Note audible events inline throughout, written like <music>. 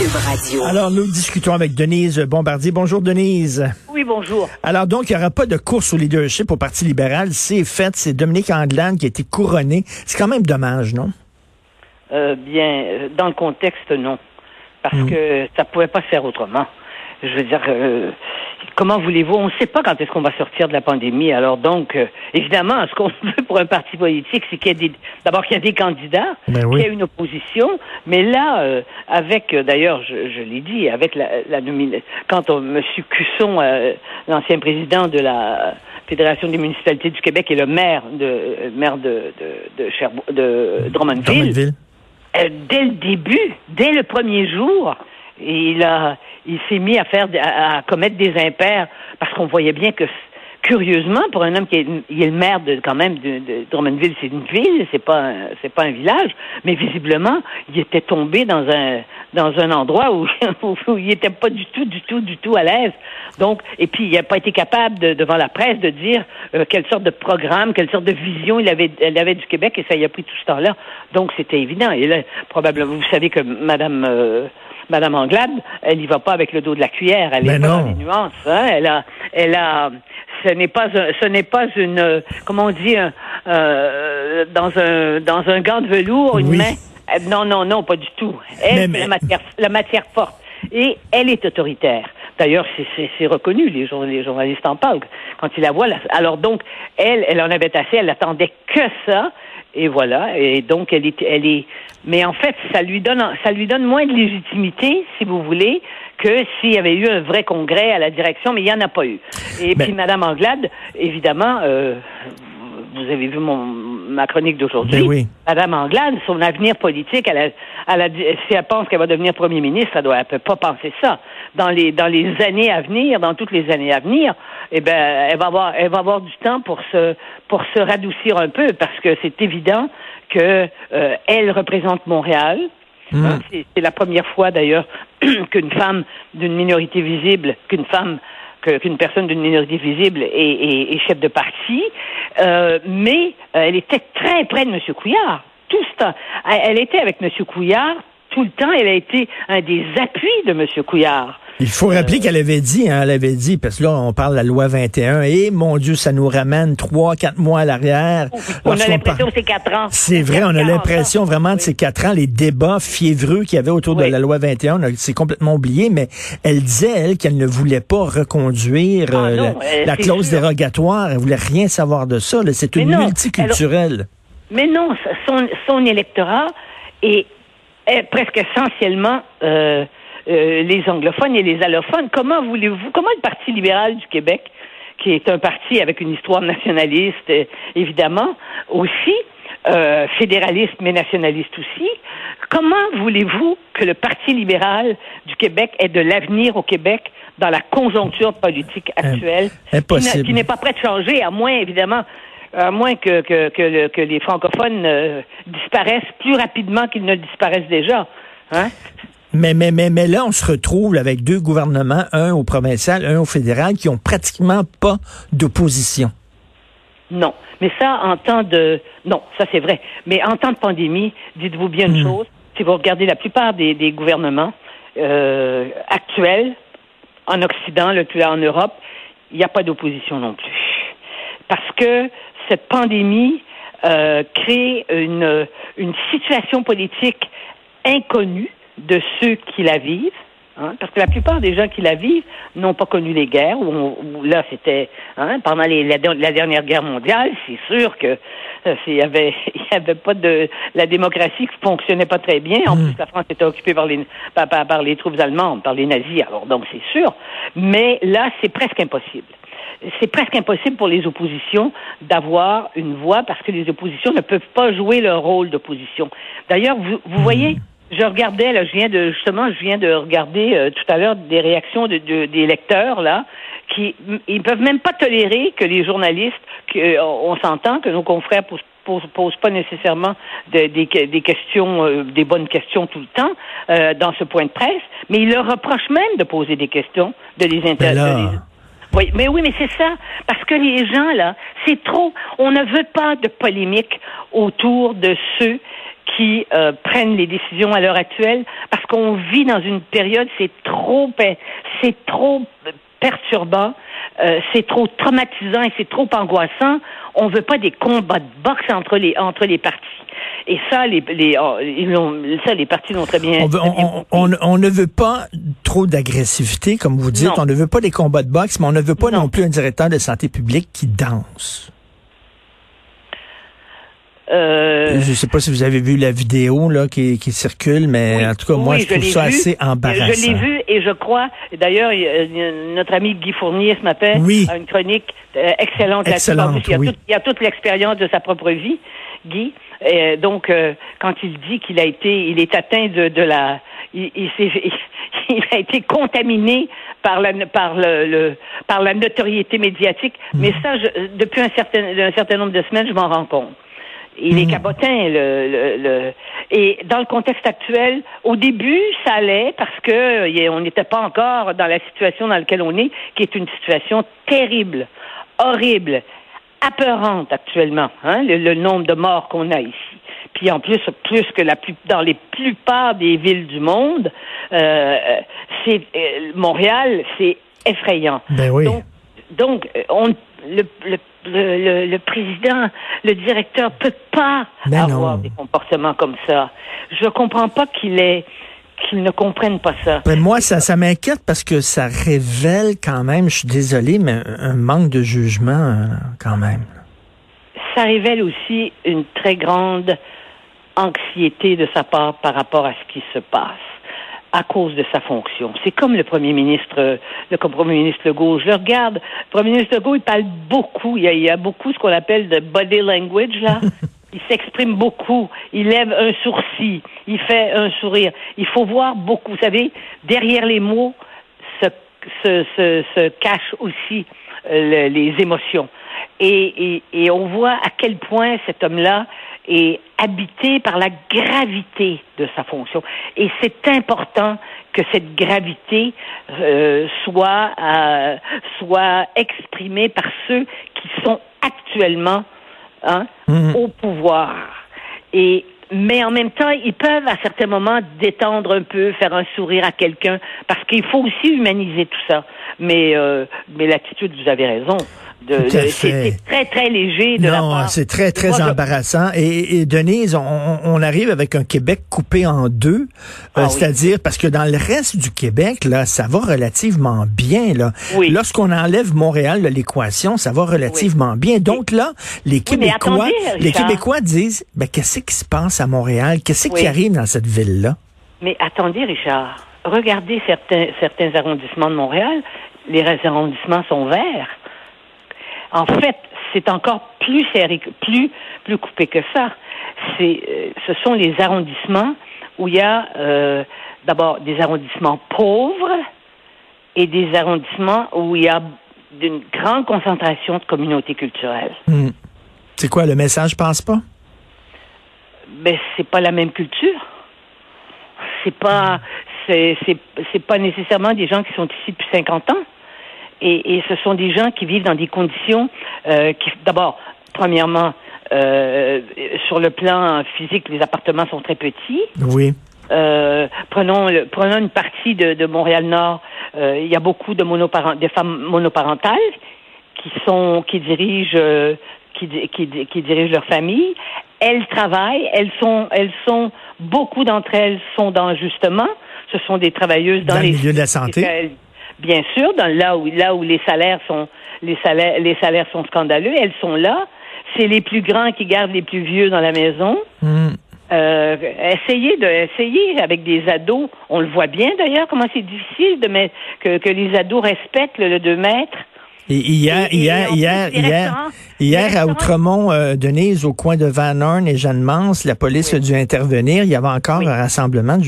Cube Radio. Alors, nous discutons avec Denise Bombardier. Bonjour, Denise. Oui, bonjour. Alors, donc, il n'y aura pas de course au leadership au Parti libéral. C'est fait. C'est Dominique Anglade qui a été couronné. C'est quand même dommage, non? Euh, bien, euh, dans le contexte, non. Parce Mm. que ça pouvait pas se faire autrement. Je veux dire, euh, comment voulez-vous? On ne sait pas quand est-ce qu'on va sortir de la pandémie. Alors donc, euh, évidemment, ce qu'on <laughs> veut pour un parti politique, c'est qu'il y ait des, d'abord qu'il y ait des candidats, Ben oui. qu'il y ait une opposition. Mais là, euh, avec, euh, d'ailleurs, je, je l'ai dit, avec la, la quand on, M. Cusson, euh, l'ancien président de la Fédération des municipalités du Québec et le maire de maire de de, de, Drummondville, Drummondville. dès le début, dès le premier jour, il a, il s'est mis à faire, à, à commettre des impairs parce qu'on voyait bien que, curieusement, pour un homme qui est, il est le maire de, quand même de, de Drummondville, c'est une ville, c'est pas, c'est pas un village, mais visiblement, il était tombé dans un, dans un endroit <laughs> où, où il était pas du tout, du tout, du tout à l'aise. Donc, et puis il n'a pas été capable de, devant la presse de dire euh, quelle sorte de programme, quelle sorte de vision il avait, il avait du Québec, et ça y a pris tout ce temps-là. Donc c'était évident. Et là, probablement, vous savez que Madame euh, Madame Anglade, elle y va pas avec le dos de la cuillère. Elle est non. dans les nuances. Hein? Elle a, elle a. Ce n'est pas, un- ce n'est pas une, comment on dit, un, euh, dans un, dans un gant de velours, une Oui. main. Euh, Non, non, non, pas du tout. Elle, Mais- la matière, la matière forte. Et elle est autoritaire. D'ailleurs, c'est- c'est c'est reconnu, les, jour- les journalistes en parlent quand ils la voient. là. Alors donc, elle, elle en avait assez, elle attendait que ça, et voilà. Et donc, elle est, elle est. Mais en fait, ça lui donne, ça lui donne moins de légitimité, si vous voulez, que s'il y avait eu un vrai congrès à la direction, mais il n'y en a pas eu. Et Mais- puis, Madame Anglade, évidemment. Euh, vous avez vu mon, ma chronique d'aujourd'hui. Ben oui. Madame Anglade, son avenir politique, elle a, elle a dit- si elle pense qu'elle va devenir premier ministre, elle ne peut pas penser ça. Dans les, dans les années à venir, dans toutes les années à venir, eh ben, elle va avoir, elle va avoir du temps pour se, pour se radoucir un peu, parce que c'est évident que euh, elle représente Montréal. Hein, C'est la première fois d'ailleurs <clears throat> qu'une femme d'une minorité visible, qu'une femme qu'une personne d'une minorité visible est, est- est chef de parti, euh, mais euh, elle était très près de M. Couillard. Tout ce temps. Elle, elle était avec M. Couillard tout le temps. Elle a été un des appuis de M. Couillard. Il faut rappeler qu'elle avait dit, hein, elle avait dit, parce que là, on parle de la loi 21, et mon Dieu, ça nous ramène trois, quatre mois à l'arrière. On a l'impression que c'est quatre ans. C'est vrai, on a 40 ans. l'impression vraiment de ces quatre ans, les débats fiévreux qu'il y avait autour de la loi 21, on a- c'est complètement oublié, mais elle disait, elle, qu'elle ne voulait pas reconduire Ah euh, non, la, euh, la clause sûr. dérogatoire, elle voulait rien savoir de ça, c'est une non, multiculturelle. Mais non, son, son électorat est, est presque essentiellement euh, euh, les anglophones et les allophones. Comment voulez-vous, comment le Parti libéral du Québec, qui est un parti avec une histoire nationaliste, euh, évidemment, aussi, euh, fédéraliste mais nationaliste aussi, comment voulez-vous que le Parti libéral du Québec ait de l'avenir au Québec dans la conjoncture politique actuelle, impossible. qui n'est pas prêt de changer, à moins, évidemment, à moins que, que, que, le- que les francophones euh, disparaissent plus rapidement qu'ils ne disparaissent déjà. Hein? Mais, mais, mais, mais là, on se retrouve avec deux gouvernements, un au provincial, un au fédéral, qui ont pratiquement pas d'opposition. Non. Mais ça, en temps de... Non, ça c'est vrai. Mais en temps de pandémie, dites-vous bien une chose, si vous regardez la plupart des, des gouvernements euh, actuels, en Occident, le plus en Europe, il n'y a pas d'opposition non plus. Parce que cette pandémie euh, crée une, une situation politique inconnue de ceux qui la vivent. hein, parce que la plupart des gens qui la vivent n'ont pas connu les guerres. Où, on- où là, c'était hein, pendant les- la, la dernière guerre mondiale. C'est sûr que euh, il y avait, <laughs> il y avait pas de la démocratie qui fonctionnait pas très bien. En plus, la France était occupée par les par, par- par les troupes allemandes, par les nazis. Alors donc c'est sûr. Mais là, c'est presque impossible c'est presque impossible pour les oppositions d'avoir une voix parce que les oppositions ne peuvent pas jouer leur rôle d'opposition. D'ailleurs, vous, vous voyez, Je regardais, là, je viens de, justement, je viens de regarder euh, tout à l'heure des réactions de, de- des lecteurs, là, qui, ils peuvent même pas tolérer que les journalistes, que, euh, on s'entend que nos confrères posent, posent, posent pas nécessairement de- des, que- des questions, euh, des bonnes questions tout le temps, euh, dans ce point de presse, mais ils leur reprochent même de poser des questions, de les là, Oui, mais oui, mais c'est ça. Parce que les gens, là, c'est trop. On ne veut pas de polémique autour de ceux qui euh, prennent les décisions à l'heure actuelle, parce qu'on vit dans une période, c'est trop, c'est trop perturbant, euh, c'est trop traumatisant et c'est trop angoissant. On veut pas des combats de boxe entre les entre les partis. Et ça, les les oh, ils ça, les partis l'ont très bien. on, veut- on- on- on ne veut pas trop d'agressivité, comme vous dites. Non. On ne veut pas des combats de boxe, mais on ne veut pas non, Non. plus un directeur de santé publique qui danse. Euh, Je ne sais pas si vous avez vu la vidéo là qui, qui circule, mais Oui. en tout cas, moi, Oui, je trouve ça vu. assez embarrassant. Je l'ai vu et je crois, d'ailleurs, notre ami Guy Fournier ce matin Oui. a une chronique euh, excellente là-dessus. Excellente, En plus, il, y a oui. toute- il y a toute l'expérience de sa propre vie, Guy. Et donc, euh, quand il dit qu'il a été, il est atteint de, de la, il, il, <laughs> il a été contaminé par la, par le, le- par la notoriété médiatique. Mhm. Mais ça, je- depuis un certain, un certain nombre de semaines, je m'en rends compte. Il est Mhm. cabotin, le, le, le- Et dans le contexte actuel, au début, ça allait parce que on n'était pas encore dans la situation dans laquelle on est, qui est une situation terrible, horrible, apeurante actuellement, hein, le, le nombre de morts qu'on a ici. Puis en plus, plus que la plus, dans les plupart des villes du monde, euh, c'est euh, Montréal, c'est effrayant. Ben oui. Donc, donc, euh, on, le, le, le, le- président, le directeur peut pas Ben avoir non. des comportements comme ça. Je comprends pas qu'il est qu'il ne comprenne pas ça. Ben, moi, ça, ça m'inquiète parce que ça révèle quand même, je suis désolé, mais un, manque de jugement euh, quand même. Ça révèle aussi une très grande anxiété de sa part par rapport à ce qui se passe à cause de sa fonction. C'est comme le premier ministre, le premier ministre Legault. Je le regarde, le premier ministre Legault, il parle beaucoup. Il y a, il y a beaucoup ce qu'on appelle de body language, là. <laughs> Il s'exprime beaucoup. Il lève un sourcil. Il fait un sourire. Il faut voir beaucoup. Vous savez, derrière les mots se, se, se, se cachent aussi euh, le- les émotions. Et, et, et on voit à quel point cet homme-là est habité par la gravité de sa fonction. Et c'est important que cette gravité euh, soit, euh, soit exprimée par ceux qui sont actuellement hein, Mhm. au pouvoir. Et mais en même temps, ils peuvent à certains moments détendre un peu, faire un sourire à quelqu'un, parce qu'il faut aussi humaniser tout ça. Mais euh, mais l'attitude, vous avez raison. C'est très très léger de Non, c'est très, très Moi, embarrassant. Et, et Denise, on, on arrive avec un Québec coupé en deux, euh, Ah oui. c'est-à-dire parce que dans le reste du Québec, là, ça va relativement bien. Là. Oui. Lorsqu'on enlève Montréal de l'équation, ça va relativement bien. Donc là, les Québécois, attendez, les. Québécois disent, ben, qu'est-ce qui se passe à Montréal? Qu'est-ce qui arrive dans cette ville-là? Mais attendez, Richard, regardez certains, certains arrondissements de Montréal, les arrondissements sont verts. En fait, c'est encore plus serré, plus, plus coupé que ça. C'est, euh, ce sont les arrondissements où il y a euh, d'abord des arrondissements pauvres et des arrondissements où il y a une grande concentration de communautés culturelles. Hmm. C'est quoi, le message passe pas? ben c'est pas la même culture. C'est pas c'est c'est c'est pas nécessairement des gens qui sont ici depuis 50 ans. Et, et ce sont des gens qui vivent dans des conditions euh, qui d'abord premièrement euh, sur le plan physique les appartements sont très petits. Oui. Euh, prenons le- prenons une partie de, de Montréal Nord. Euh, il y a beaucoup de monoparent de femmes monoparentales qui sont qui dirigent euh, qui, qui, di- qui dirigent leur famille. Elles travaillent, elles sont elles sont beaucoup d'entre elles sont dans justement, ce sont des travailleuses dans, Dans le les milieu de la santé. Bien sûr, dans là où là où les salaires sont les salaires les salaires sont scandaleux, elles sont là. C'est les plus grands qui gardent les plus vieux dans la maison. Hmm. Euh, essayez de essayer avec des ados. On le voit bien d'ailleurs comment c'est difficile de mettre que, que les ados respectent le, le 2 mètres. Et hier, Et- et hier, hier, hier, hier à Outremont, euh, Denise, au coin de Van Horn et Jeanne Mance, la police a dû intervenir. Il y avait encore Oui. un rassemblement de.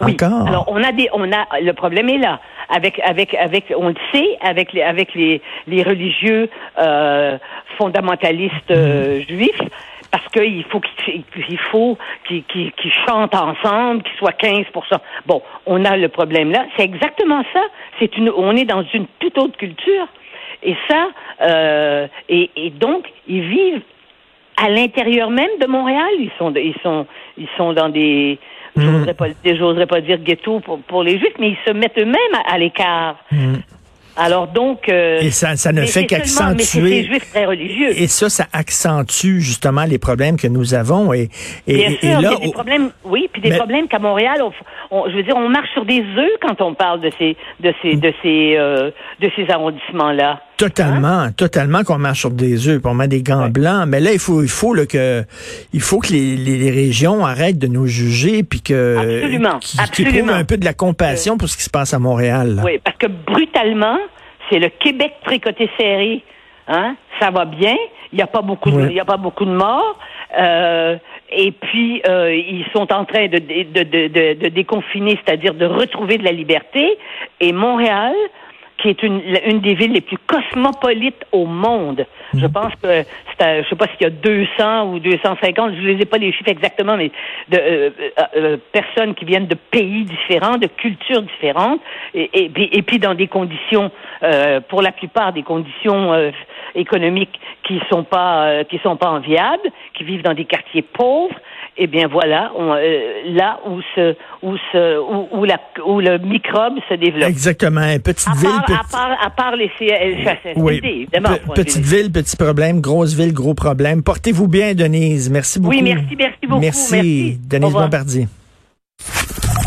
Oui. Encore. Alors on a des, on a le problème est là avec avec avec on le sait avec les avec les les religieux euh, fondamentalistes euh, juifs parce qu'il faut qu'ils il faut qu'ils chantent ensemble, qu'ils soient 15% Bon, on a le problème là. C'est exactement ça. C'est une, on est dans une toute autre culture. Et ça, euh, et, et donc ils vivent à l'intérieur même de Montréal. Ils sont, ils sont, ils sont dans des, j'oserais pas, j'oserais pas dire ghetto pour, pour les Juifs, mais ils se mettent eux-mêmes à, à l'écart. Alors donc, euh, Et ça, ça ne fait qu'accentuer. Juifs très religieux. Et ça, ça accentue justement les problèmes que nous avons. Et, et, Bien et- sûr, et il y là, a des problèmes, oui, puis des Mais- problèmes qu'à Montréal, on, on- je veux dire, on marche sur des œufs quand on parle de ces, de ces, de ces, euh, de ces arrondissements-là. Totalement, totalement qu'on marche sur des œufs, on met des gants blancs. Mais là, il faut, il faut là, que, il faut que les, les, les régions arrêtent de nous juger, puis que Absolument, éprouvent un peu de la compassion pour ce qui se passe à Montréal. là. Oui, parce que brutalement, c'est le Québec tricoté serré. Hein? Ça va bien. Il n'y a pas beaucoup de, Oui. il y a pas beaucoup de morts. Euh, et puis euh, ils sont en train de, de, de déconfiner, c'est-à-dire de retrouver de la liberté. Et Montréal, qui est une, une des villes les plus cosmopolites au monde. Je pense que c'est, je sais pas s'il y a 200 ou 250, je les ai pas les chiffres exactement, mais de euh, euh, euh, personnes qui viennent de pays différents, de cultures différentes, et, et, puis- et puis dans des conditions, euh, pour la plupart des conditions euh, économiques qui sont pas euh, qui sont pas enviables, qui vivent dans des quartiers pauvres. Eh bien voilà, on, euh, là où ce où ce où, où la où le microbe se développe. Exactement. Petite À ville, part, à petit- part, à part les CHSLD, oui. évidemment. Pe- petite ville, petit problème, grosse ville, gros problème. Portez-vous bien, Denise. Merci beaucoup. Oui, merci, merci beaucoup. Merci, Merci. Denise. Bombardier.